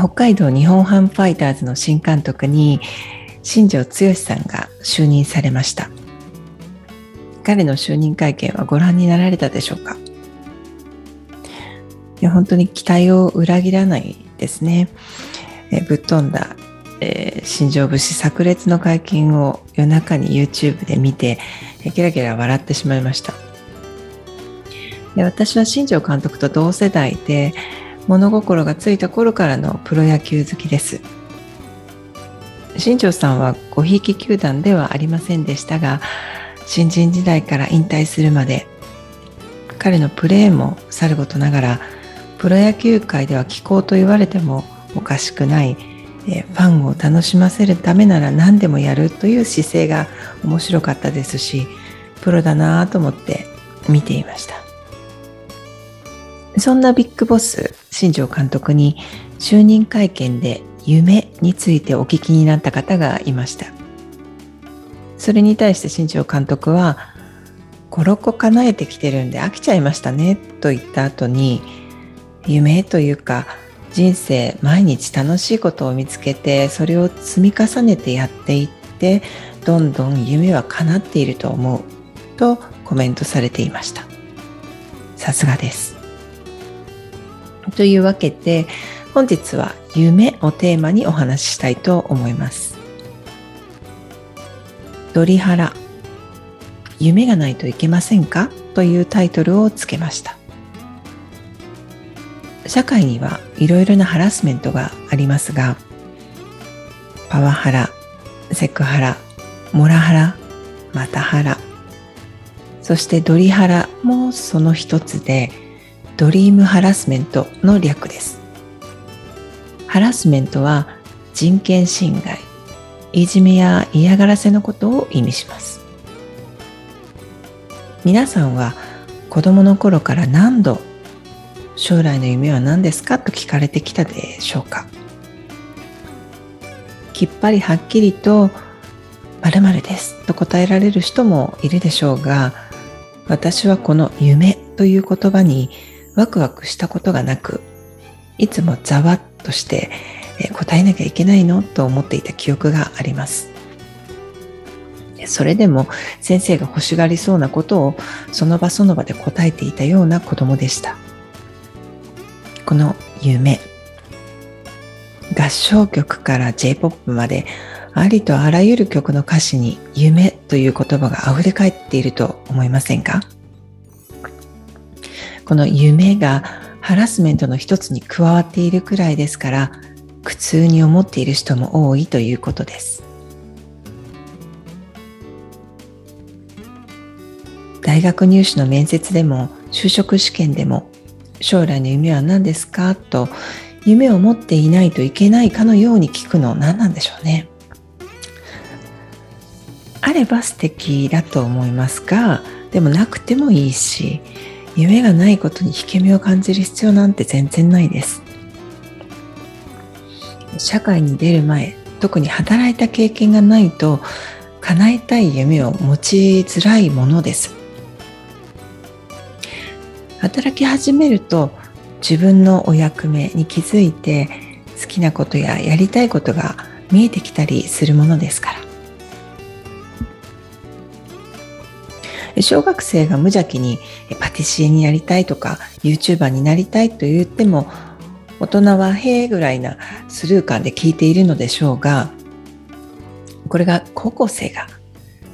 北海道日本ハムファイターズの新監督に新庄剛志さんが就任されました彼の就任会見はご覧になられたでしょうか？いや本当に期待を裏切らないですね。えぶっ飛んだ、えー、新庄節炸裂の会見を夜中に YouTube で見て、えゲラゲラ笑ってしまいました。で私は新庄監督と同世代で物心がついた頃からのプロ野球好きです。新庄さんはごひいき球団ではありませんでしたが新人時代から引退するまで彼のプレーもさることながらプロ野球界では気候と言われてもおかしくない、えファンを楽しませるためなら何でもやるという姿勢が面白かったですしプロだなぁと思って見ていましたそんなビッグボス新庄監督に就任会見で夢についてお聞きになった方がいました。それに対して新庄監督は56個叶えてきてるんで飽きちゃいましたねと言った後に夢というか人生毎日楽しいことを見つけてそれを積み重ねてやっていってどんどん夢は叶っていると思うとコメントされていました。さすがです。というわけで本日は夢をテーマにお話ししたいと思います。ドリハラ。夢がないといけませんか？というタイトルをつけました。社会にはいろいろなハラスメントがありますがパワハラセクハラモラハラマタハラ。そしてドリハラもその一つでドリームハラスメントの略です。ハラスメントは人権侵害いじめや嫌がらせのことを意味します。皆さんは子供の頃から何度将来の夢は何ですかと聞かれてきたでしょうか？きっぱりはっきりと〇〇ですと答えられる人もいるでしょうが私はこの夢という言葉にワクワクしたことがなくいつもざわっとして答えなきゃいけないの？と思っていた記憶があります。それでも先生が欲しがりそうなことをその場その場で答えていたような子供でした。この夢合唱曲から J-POP までありとあらゆる曲の歌詞に夢という言葉が溢れ返っていると思いませんか？この夢がハラスメントの一つに加わっているくらいですから苦痛に思っている人も多いということです大学入試の面接でも就職試験でも将来の夢は何ですか？と夢を持っていないといけないかのように聞くの何なんでしょうね。あれば素敵だと思いますがでもなくてもいいし夢がないことに引け目を感じる必要なんて全然ないです。社会に出る前特に働いた経験がないと叶えたい夢を持ちづらいものです。働き始めると自分のお役目に気づいて好きなことややりたいことが見えてきたりするものですから小学生が無邪気にパティシエになりたいとか YouTuber になりたいと言っても大人はへえぐらいなスルー感で聞いているのでしょうがこれが高校生が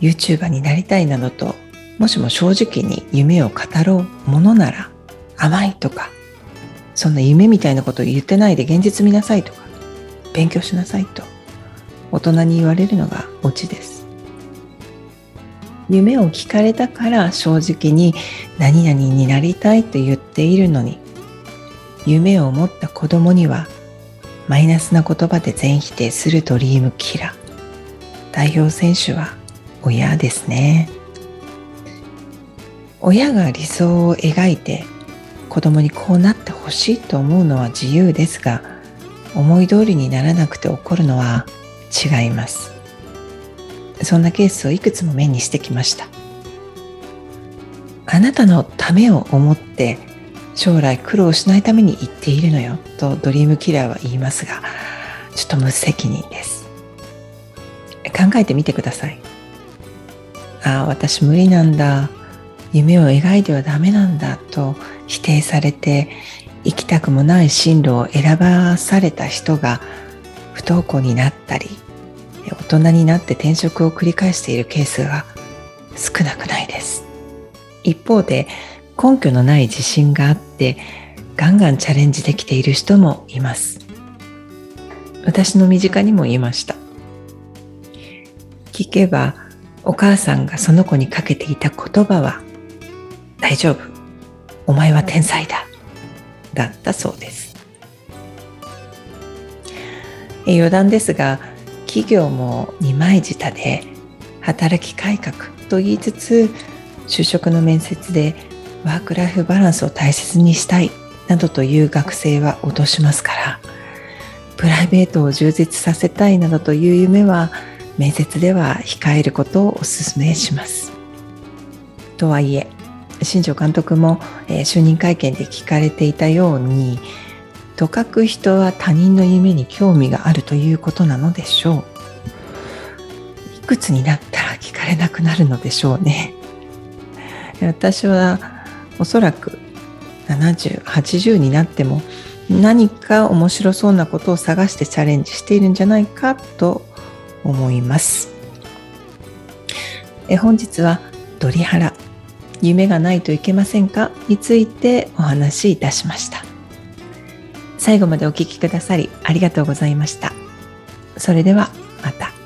YouTuber になりたいなどともしも正直に夢を語ろうものなら甘いとかそんな夢みたいなことを言ってないで現実見なさいとか勉強しなさいと大人に言われるのがオチです。夢を聞かれたから正直に何々になりたいと言っているのに。夢を持った子供にはマイナスな言葉で全否定するドリームキラー。代表選手は親ですね。親が理想を描いて子供にこうなってほしいと思うのは自由ですが思い通りにならなくて怒るのは違います。そんなケースをいくつも目にしてきました。あなたのためを思って将来苦労しないために言っているのよとドリームキラーは言いますがちょっと無責任です。考えてみてください。ああ私無理なんだ。夢を描いてはダメなんだ。と否定されて行きたくもない進路を選ばされた人が不登校になったり大人になって転職を繰り返しているケースが少なくないです。一方で根拠のない自信があってガンガンチャレンジできている人もいます。私の身近にもいました。聞けばお母さんがその子にかけていた言葉は大丈夫。お前は天才だ。だったそうです。余談ですが企業も二枚舌で働き改革と言いつつ就職の面接でワークライフバランスを大切にしたいなどという学生は脅しますからプライベートを充実させたいなどという夢は面接では控えることをお勧めします。とはいえ新庄監督も、えー、就任会見で聞かれていたようにとかく人は他人の夢に興味があるということなのでしょう。いくつになったら聞かれなくなるのでしょうね。私はおそらく7080になっても何か面白そうなことを探してチャレンジしているんじゃないかと思います。え本日はドリハラ。夢がないといけませんか？についてお話しいたしました。最後までお聴きくださりありがとうございました。それではまた。